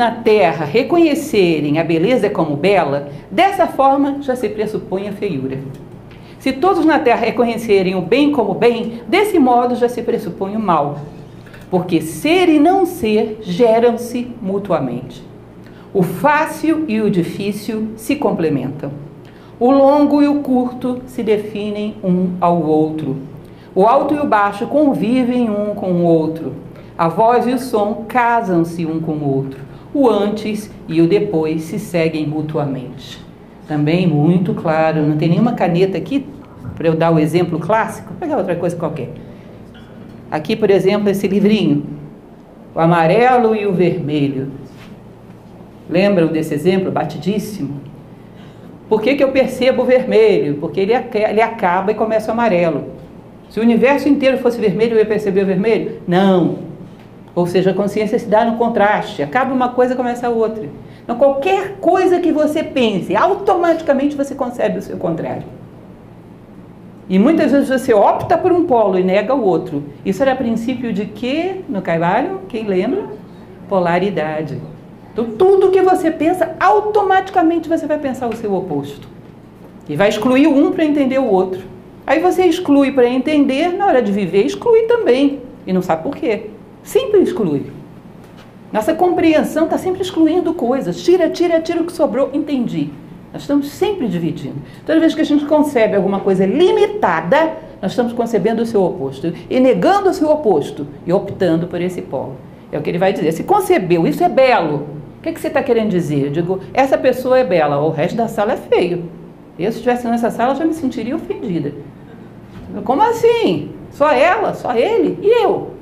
na Terra reconhecerem a beleza como bela, dessa forma já se pressupõe a feiura. Se todos na Terra reconhecerem o bem como bem, desse modo já se pressupõe o mal. Porque ser e não ser geram-se mutuamente. O fácil e o difícil se complementam. O longo e o curto se definem um ao outro. O alto e o baixo convivem um com o outro. A voz e o som casam-se um com o outro. O antes e o depois se seguem mutuamente. Também muito claro, não tem nenhuma caneta aqui para eu dar o exemplo clássico. Vou pegar outra coisa qualquer. Aqui, por exemplo, esse livrinho. O amarelo e o vermelho. Lembram desse exemplo batidíssimo? Por que, que eu percebo o vermelho? Porque ele, ele acaba e começa o amarelo. Se o universo inteiro fosse vermelho, eu ia perceber o vermelho? Não. Ou seja, a consciência se dá no contraste. Acaba uma coisa começa a outra. Então, qualquer coisa que você pense, automaticamente você concebe o seu contrário. E muitas vezes você opta por um polo e nega o outro. Isso era princípio de quê no Carvalho? Quem lembra? Polaridade. Então, tudo que você pensa, automaticamente você vai pensar o seu oposto. E vai excluir um para entender o outro. Aí você exclui para entender, na hora de viver, exclui também. E não sabe por quê. Sempre exclui. Nossa compreensão está sempre excluindo coisas. Tira, tira, tira o que sobrou, entendi. Nós estamos sempre dividindo. Toda vez que a gente concebe alguma coisa limitada, nós estamos concebendo o seu oposto e negando o seu oposto e optando por esse polo. É o que ele vai dizer. Se concebeu, isso é belo. O que, que você está querendo dizer? Eu digo, essa pessoa é bela, o resto da sala é feio. Eu, se estivesse nessa sala, já me sentiria ofendida. Como assim? Só ela? Só ele? E eu?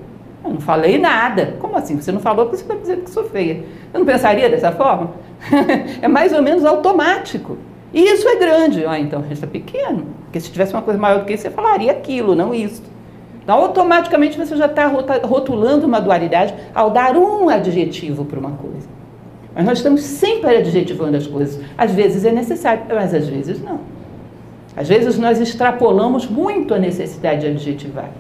Eu não falei nada. Como assim? Você não falou porque você está dizendo que sou feia. Eu não pensaria dessa forma? é mais ou menos automático. E isso é grande. Ah, então isso é pequeno. Porque se tivesse uma coisa maior do que isso, você falaria aquilo, não isso. Então, automaticamente você já está rotulando uma dualidade ao dar um adjetivo para uma coisa. Mas nós estamos sempre adjetivando as coisas. Às vezes é necessário, mas às vezes não. Às vezes nós extrapolamos muito a necessidade de adjetivar.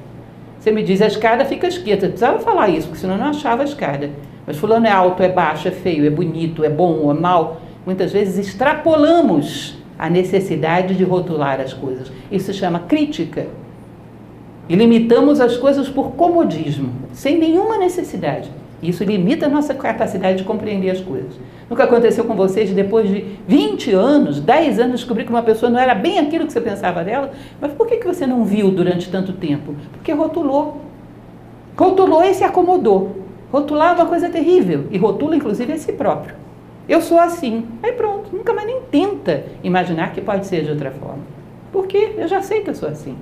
Você me diz, a escada fica esquerda. Eu precisava falar isso, porque senão eu não achava a escada. Mas fulano é alto, é baixo, é feio, é bonito, é bom, é mal. Muitas vezes extrapolamos a necessidade de rotular as coisas. Isso se chama crítica. E limitamos as coisas por comodismo, sem nenhuma necessidade. Isso limita a nossa capacidade de compreender as coisas. Nunca aconteceu com vocês, depois de 20 anos, 10 anos, descobrir que uma pessoa não era bem aquilo que você pensava dela? Mas por que, que você não viu durante tanto tempo? Porque rotulou. Rotulou e se acomodou. Rotular é uma coisa terrível. E rotula, inclusive, a si próprio. Eu sou assim. Aí pronto, nunca mais nem tenta imaginar que pode ser de outra forma. Porque eu já sei que eu sou assim.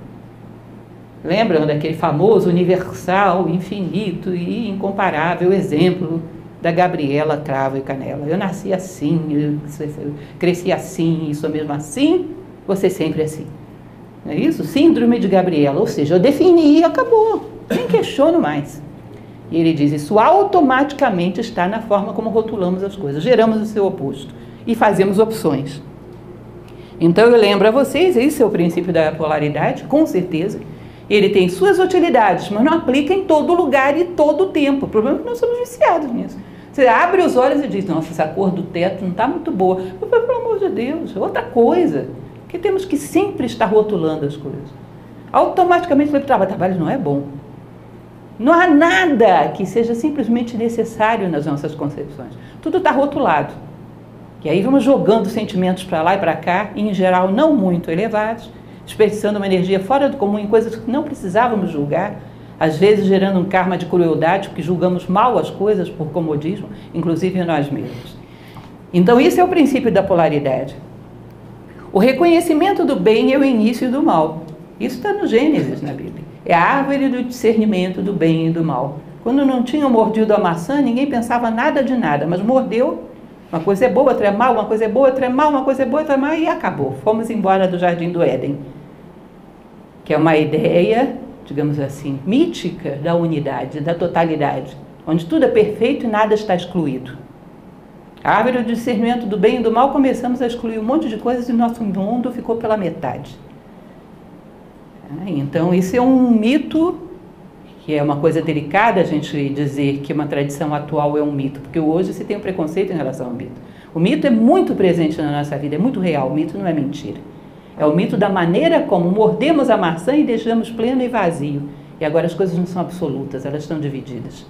Lembram daquele famoso, universal, infinito e incomparável exemplo da Gabriela Cravo e Canela? Eu nasci assim, eu cresci assim, sou mesmo assim, você sempre assim. Não é isso? Síndrome de Gabriela, ou seja, eu defini e acabou, nem questiono mais. E ele diz: isso automaticamente está na forma como rotulamos as coisas, geramos o seu oposto e fazemos opções. Então eu lembro a vocês, esse é o princípio da polaridade, com certeza ele tem suas utilidades, mas não aplica em todo lugar e todo tempo. O problema é que nós somos viciados nisso. Você abre os olhos e diz, nossa, essa cor do teto não está muito boa. Eu falo, pelo amor de Deus, é outra coisa. Que temos que sempre estar rotulando as coisas. Automaticamente o trabalho, trabalho não é bom. Não há nada que seja simplesmente necessário nas nossas concepções. Tudo está rotulado. E aí vamos jogando sentimentos para lá e para cá, em geral não muito elevados, desperdiçando uma energia fora do comum em coisas que não precisávamos julgar, às vezes gerando um karma de crueldade, porque julgamos mal as coisas por comodismo, inclusive nós mesmos. Então, isso é o princípio da polaridade. O reconhecimento do bem é o início do mal. Isso está no Gênesis, na Bíblia. É a árvore do discernimento do bem e do mal. Quando não tinham mordido a maçã, ninguém pensava nada de nada, mas mordeu. Uma coisa é boa, outra é mal, uma coisa é boa, outra é mal, uma coisa é boa, outra é mal, e acabou. Fomos embora do jardim do Éden que é uma ideia, digamos assim, mítica da unidade, da totalidade, onde tudo é perfeito e nada está excluído. A árvore do discernimento do bem e do mal começamos a excluir um monte de coisas e nosso mundo ficou pela metade. Então, isso é um mito que é uma coisa delicada a gente dizer que uma tradição atual é um mito, porque hoje se tem um preconceito em relação ao mito. O mito é muito presente na nossa vida, é muito real, o mito não é mentira. É o mito da maneira como mordemos a maçã e deixamos pleno e vazio. E agora as coisas não são absolutas, elas estão divididas.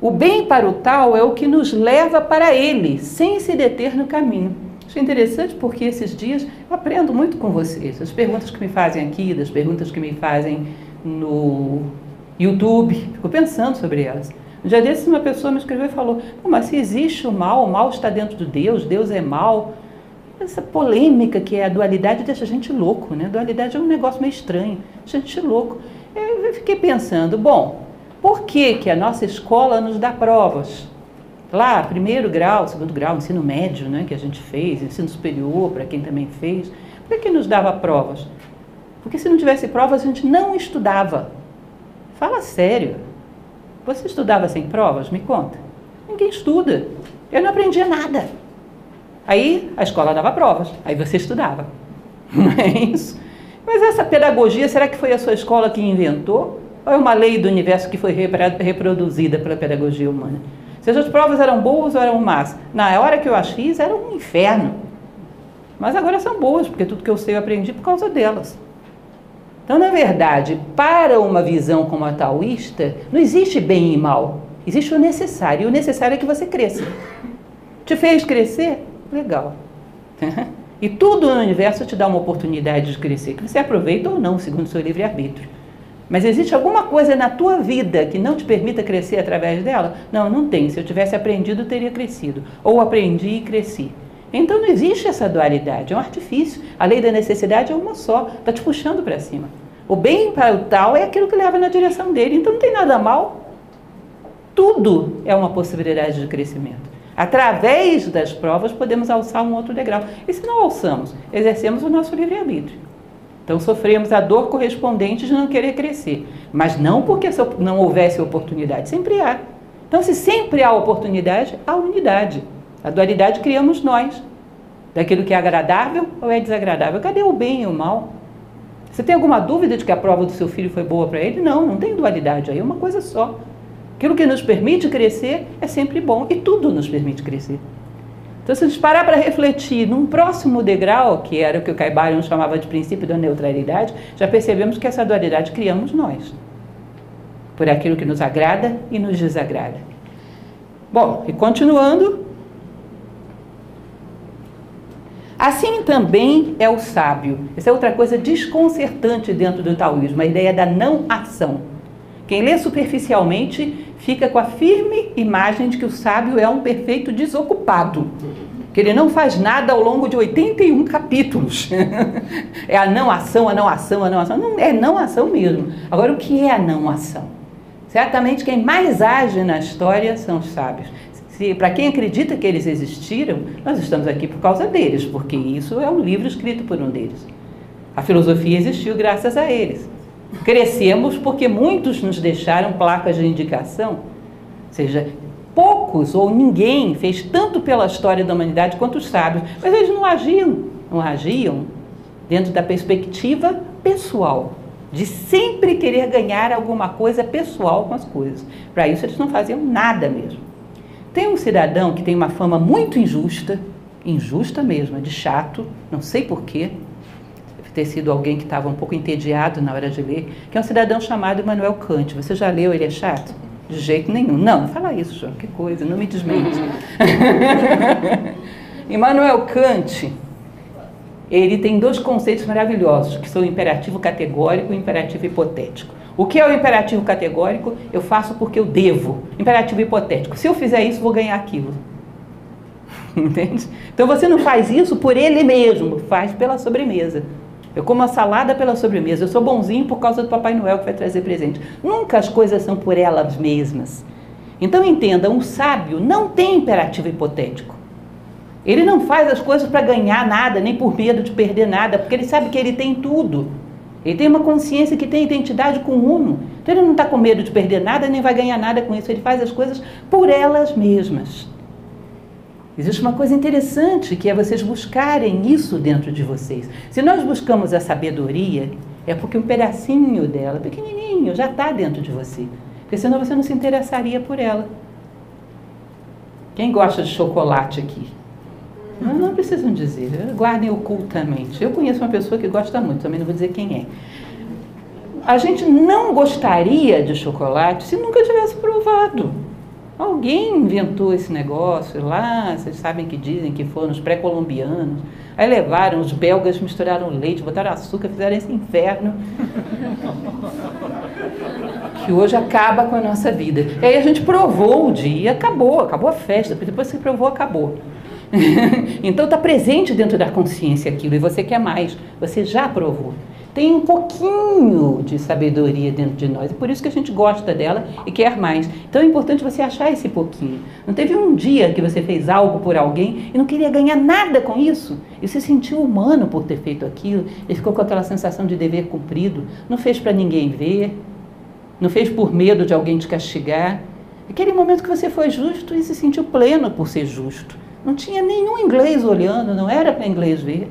O bem para o tal é o que nos leva para ele, sem se deter no caminho. Isso é interessante porque esses dias eu aprendo muito com vocês. As perguntas que me fazem aqui, das perguntas que me fazem no YouTube, fico pensando sobre elas. Um dia desses uma pessoa me escreveu e falou, mas se existe o mal, o mal está dentro de Deus, Deus é mal. Essa polêmica que é a dualidade deixa a gente louco, né? A dualidade é um negócio meio estranho, deixa a gente louco. Eu fiquei pensando, bom, por que, que a nossa escola nos dá provas? Lá, primeiro grau, segundo grau, ensino médio, né, que a gente fez, ensino superior, para quem também fez, por que, que nos dava provas? Porque se não tivesse provas, a gente não estudava. Fala sério. Você estudava sem provas? Me conta. Ninguém estuda. Eu não aprendia nada. Aí a escola dava provas, aí você estudava. Não é isso? Mas essa pedagogia, será que foi a sua escola que inventou? Ou é uma lei do universo que foi reproduzida pela pedagogia humana? Se as provas eram boas ou eram más? Na hora que eu as fiz, era um inferno. Mas agora são boas, porque tudo que eu sei eu aprendi por causa delas. Então, na verdade, para uma visão como a taoísta, não existe bem e mal. Existe o necessário. E o necessário é que você cresça. Te fez crescer? Legal. e tudo no universo te dá uma oportunidade de crescer, que você aproveita ou não, segundo o seu livre-arbítrio. Mas existe alguma coisa na tua vida que não te permita crescer através dela? Não, não tem. Se eu tivesse aprendido, eu teria crescido. Ou aprendi e cresci. Então não existe essa dualidade, é um artifício. A lei da necessidade é uma só, está te puxando para cima. O bem para o tal é aquilo que leva na direção dele, então não tem nada mal. Tudo é uma possibilidade de crescimento. Através das provas podemos alçar um outro degrau. E se não alçamos, exercemos o nosso livre-arbítrio. Então sofremos a dor correspondente de não querer crescer. Mas não porque não houvesse oportunidade, sempre há. Então, se sempre há oportunidade, há unidade. A dualidade criamos nós. Daquilo que é agradável ou é desagradável. Cadê o bem e o mal? Você tem alguma dúvida de que a prova do seu filho foi boa para ele? Não, não tem dualidade aí, é uma coisa só. Aquilo que nos permite crescer é sempre bom e tudo nos permite crescer. Então, se a gente parar para refletir num próximo degrau, que era o que o Caibalion chamava de princípio da neutralidade, já percebemos que essa dualidade criamos nós, por aquilo que nos agrada e nos desagrada. Bom, e continuando. Assim também é o sábio. Essa é outra coisa desconcertante dentro do taoísmo, a ideia da não ação. Quem lê superficialmente fica com a firme imagem de que o sábio é um perfeito desocupado, que ele não faz nada ao longo de 81 capítulos. é a não ação, a não ação, a não ação. Não, é não ação mesmo. Agora, o que é a não ação? Certamente quem mais age na história são os sábios. Para quem acredita que eles existiram, nós estamos aqui por causa deles, porque isso é um livro escrito por um deles. A filosofia existiu graças a eles. Crescemos porque muitos nos deixaram placas de indicação, ou seja, poucos ou ninguém fez tanto pela história da humanidade quanto os sábios, mas eles não agiam, não agiam dentro da perspectiva pessoal, de sempre querer ganhar alguma coisa pessoal com as coisas. Para isso eles não faziam nada mesmo. Tem um cidadão que tem uma fama muito injusta, injusta mesmo, de chato, não sei porquê, ter sido alguém que estava um pouco entediado na hora de ler, que é um cidadão chamado Immanuel Kant. Você já leu Ele é Chato? De jeito nenhum. Não, fala isso, João, que coisa, não me desmente. Immanuel Kant, ele tem dois conceitos maravilhosos, que são o imperativo categórico e o imperativo hipotético. O que é o imperativo categórico? Eu faço porque eu devo. Imperativo hipotético. Se eu fizer isso, vou ganhar aquilo. Entende? Então você não faz isso por ele mesmo, faz pela sobremesa. Eu como a salada pela sobremesa. Eu sou bonzinho por causa do Papai Noel que vai trazer presente. Nunca as coisas são por elas mesmas. Então entenda, um sábio não tem imperativo hipotético. Ele não faz as coisas para ganhar nada, nem por medo de perder nada, porque ele sabe que ele tem tudo. Ele tem uma consciência que tem identidade com o uno. Então ele não está com medo de perder nada, nem vai ganhar nada com isso. Ele faz as coisas por elas mesmas. Existe uma coisa interessante que é vocês buscarem isso dentro de vocês. Se nós buscamos a sabedoria, É porque um pedacinho dela, pequenininho, já está dentro de você. Porque senão você não se interessaria por ela. Quem gosta de chocolate aqui? Não, não precisam dizer, guardem ocultamente. Eu conheço uma pessoa que gosta muito, também não vou dizer quem é. A gente não gostaria de chocolate se nunca tivesse provado. Alguém inventou esse negócio lá, vocês sabem que dizem que foram os pré-colombianos. Aí levaram, os belgas misturaram leite, botaram açúcar, fizeram esse inferno. que hoje acaba com a nossa vida. E aí a gente provou o dia, acabou, acabou a festa. Depois que provou, acabou. então está presente dentro da consciência aquilo e você quer mais, você já provou. Tem um pouquinho de sabedoria dentro de nós, e por isso que a gente gosta dela e quer mais. Então é importante você achar esse pouquinho. Não teve um dia que você fez algo por alguém e não queria ganhar nada com isso, e se sentiu humano por ter feito aquilo, e ficou com aquela sensação de dever cumprido, não fez para ninguém ver, não fez por medo de alguém te castigar. Aquele momento que você foi justo e se sentiu pleno por ser justo. Não tinha nenhum inglês olhando, não era para inglês ver.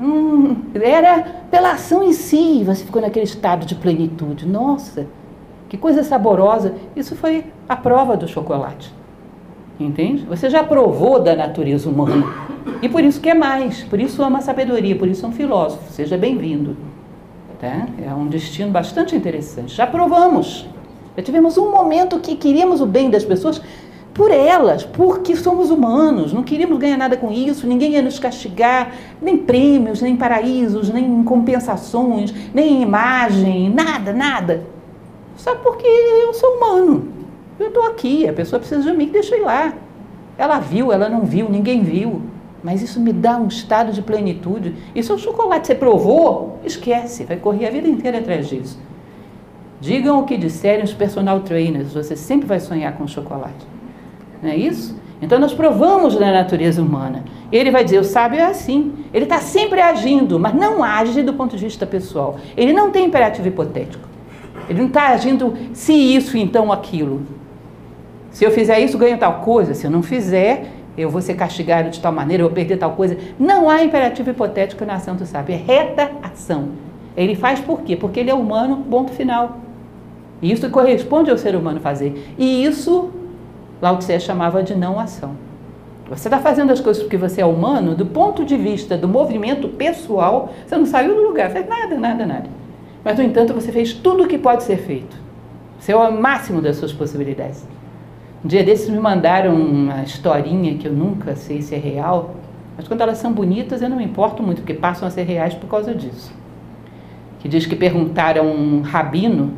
Hum, era pela ação em si, você ficou naquele estado de plenitude. Nossa, que coisa saborosa. Isso foi a prova do chocolate. Entende? Você já provou da natureza humana. E por isso quer mais, por isso ama a sabedoria, por isso é um filósofo. Seja bem-vindo. Tá? É um destino bastante interessante. Já provamos. Já tivemos um momento que queríamos o bem das pessoas, por elas, porque somos humanos, não queríamos ganhar nada com isso, ninguém ia nos castigar, nem prêmios, nem paraísos, nem compensações, nem imagem, nada, nada. Só porque eu sou humano. Eu estou aqui, a pessoa precisa de mim, ir lá. Ela viu, ela não viu, ninguém viu. Mas isso me dá um estado de plenitude. E se o chocolate você provou, esquece, vai correr a vida inteira atrás disso. Digam o que disserem os personal trainers, você sempre vai sonhar com chocolate. Não é isso? Então nós provamos na natureza humana. Ele vai dizer, o sábio é assim. Ele está sempre agindo, mas não age do ponto de vista pessoal. Ele não tem imperativo hipotético. Ele não está agindo se isso, então aquilo. Se eu fizer isso, ganho tal coisa. Se eu não fizer, eu vou ser castigado de tal maneira, eu vou perder tal coisa. Não há imperativo hipotético na ação do sábio. É reta ação. Ele faz por quê? Porque ele é humano, ponto final. E isso corresponde ao ser humano fazer. E isso Lao Tse chamava de não ação. Você está fazendo as coisas porque você é humano, do ponto de vista do movimento pessoal, você não saiu do lugar, fez nada, nada, nada. Mas, no entanto, você fez tudo o que pode ser feito. Você é o máximo das suas possibilidades. Um dia desses me mandaram uma historinha que eu nunca sei se é real, mas quando elas são bonitas eu não me importo muito, porque passam a ser reais por causa disso. Que diz que perguntaram a um rabino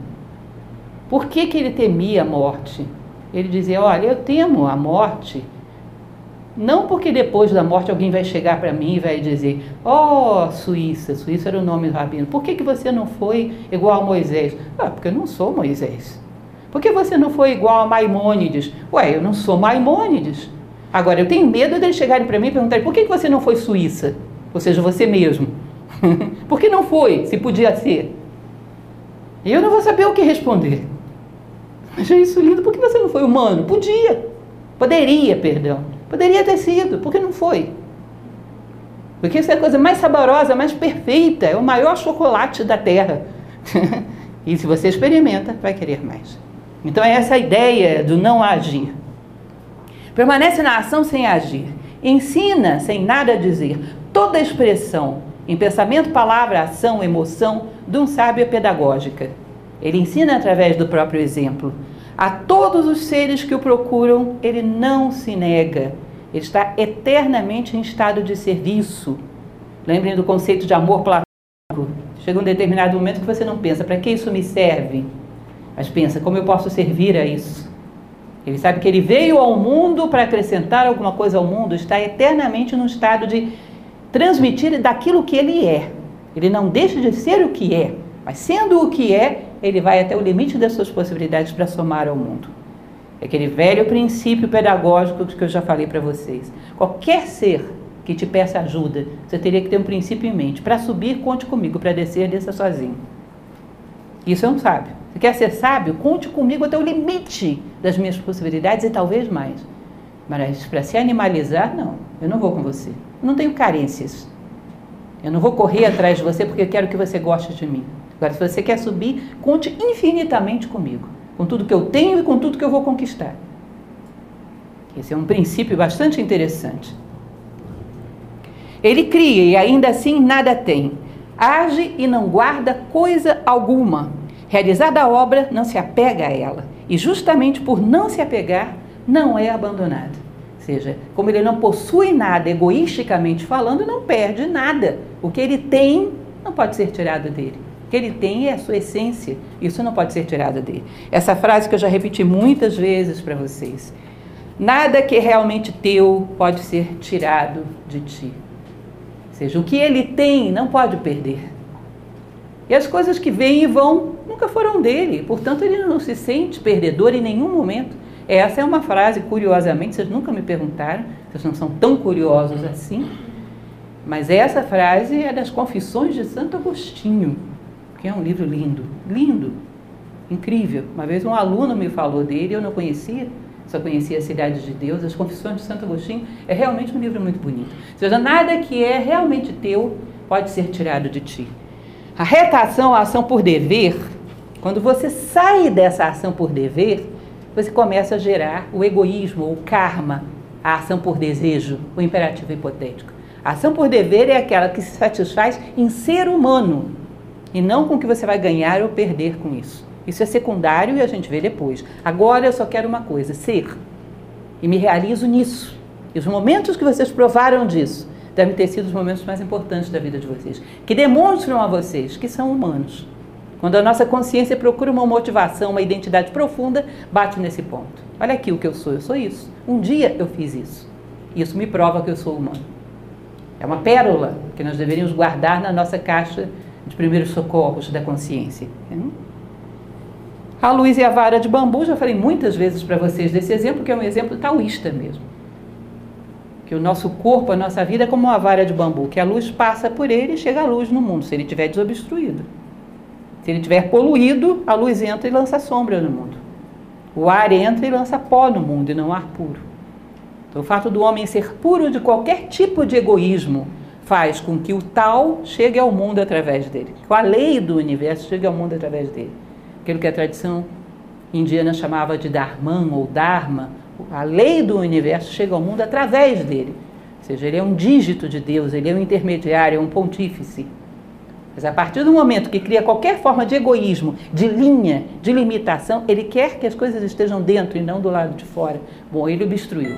por que, que ele temia a morte. Ele dizia: Olha, eu temo a morte, não porque depois da morte alguém vai chegar para mim e vai dizer: oh, Suíça, Suíça era o nome do rabino, por que, que você não foi igual a Moisés? Ah, porque eu não sou Moisés. Por que você não foi igual a Maimônides? Ué, eu não sou Maimônides. Agora, eu tenho medo deles chegarem para mim e perguntarem: por que, que você não foi Suíça? Ou seja, você mesmo. por que não foi, se podia ser? Eu não vou saber o que responder. Achei isso lindo. Por que você não foi humano? Podia. Poderia, perdão. Poderia ter sido. Por que não foi? Porque isso é a coisa mais saborosa, mais perfeita. É o maior chocolate da terra. e se você experimenta, vai querer mais. Então é essa a ideia do não agir. Permanece na ação sem agir. Ensina sem nada dizer. Toda expressão em pensamento, palavra, ação, emoção de um sábio é pedagógica. Ele ensina através do próprio exemplo. A todos os seres que o procuram, ele não se nega. Ele está eternamente em estado de serviço. Lembrem do conceito de amor platônico. Chega um determinado momento que você não pensa, para que isso me serve? Mas pensa, como eu posso servir a isso? Ele sabe que ele veio ao mundo para acrescentar alguma coisa ao mundo, está eternamente no estado de transmitir daquilo que ele é. Ele não deixa de ser o que é, mas sendo o que é, ele vai até o limite das suas possibilidades para somar ao mundo. É aquele velho princípio pedagógico que eu já falei para vocês. Qualquer ser que te peça ajuda, você teria que ter um princípio em mente. Para subir, conte comigo. Para descer, desça sozinho. Isso é um sábio. Você quer ser sábio? Conte comigo até o limite das minhas possibilidades e talvez mais. Mas para se animalizar, não. Eu não vou com você. Eu não tenho carências. Eu não vou correr atrás de você porque eu quero que você goste de mim. Agora, se você quer subir, conte infinitamente comigo, com tudo que eu tenho e com tudo que eu vou conquistar. Esse é um princípio bastante interessante. Ele cria e ainda assim nada tem. Age e não guarda coisa alguma. Realizada a obra, não se apega a ela. E justamente por não se apegar, não é abandonado. Ou seja, como ele não possui nada, egoisticamente falando, não perde nada. O que ele tem não pode ser tirado dele. Que ele tem é a sua essência. Isso não pode ser tirado dele. Essa frase que eu já repeti muitas vezes para vocês. Nada que é realmente teu pode ser tirado de ti. Ou seja, o que ele tem não pode perder. E as coisas que vêm e vão nunca foram dele, portanto ele não se sente perdedor em nenhum momento. Essa é uma frase, curiosamente, vocês nunca me perguntaram, vocês não são tão curiosos assim, mas essa frase é das Confissões de Santo Agostinho, que é um livro lindo, lindo, incrível. Uma vez um aluno me falou dele, eu não conhecia, só conhecia a Cidade de Deus, as Confissões de Santo Agostinho, é realmente um livro muito bonito. Ou seja, nada que é realmente teu pode ser tirado de ti. A retação, a ação por dever, quando você sai dessa ação por dever, você começa a gerar o egoísmo, o karma, a ação por desejo, o imperativo hipotético. A ação por dever é aquela que se satisfaz em ser humano e não com o que você vai ganhar ou perder com isso. Isso é secundário e a gente vê depois. Agora eu só quero uma coisa: ser. E me realizo nisso. E os momentos que vocês provaram disso devem ter sido os momentos mais importantes da vida de vocês, que demonstram a vocês que são humanos. Quando a nossa consciência procura uma motivação, uma identidade profunda, bate nesse ponto. Olha aqui o que eu sou, eu sou isso. Um dia eu fiz isso. Isso me prova que eu sou humano. É uma pérola que nós deveríamos guardar na nossa caixa de primeiros socorros da consciência. A luz e a vara de bambu, já falei muitas vezes para vocês desse exemplo, que é um exemplo taoísta mesmo. Que o nosso corpo, a nossa vida é como uma vara de bambu, que a luz passa por ele e chega a luz no mundo, se ele estiver desobstruído. Se ele estiver poluído, a luz entra e lança sombra no mundo. O ar entra e lança pó no mundo e não ar puro. Então, o fato do homem ser puro de qualquer tipo de egoísmo faz com que o tal chegue ao mundo através dele, que a lei do universo chegue ao mundo através dele aquilo que a tradição indiana chamava de Dharman ou Dharma, a lei do universo chega ao mundo através dele. Ou seja, ele é um dígito de Deus, ele é um intermediário, é um pontífice. Mas a partir do momento que cria qualquer forma de egoísmo, de linha, de limitação, ele quer que as coisas estejam dentro e não do lado de fora. Bom, ele obstruiu.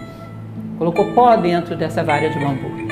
Colocou pó dentro dessa vara de bambu.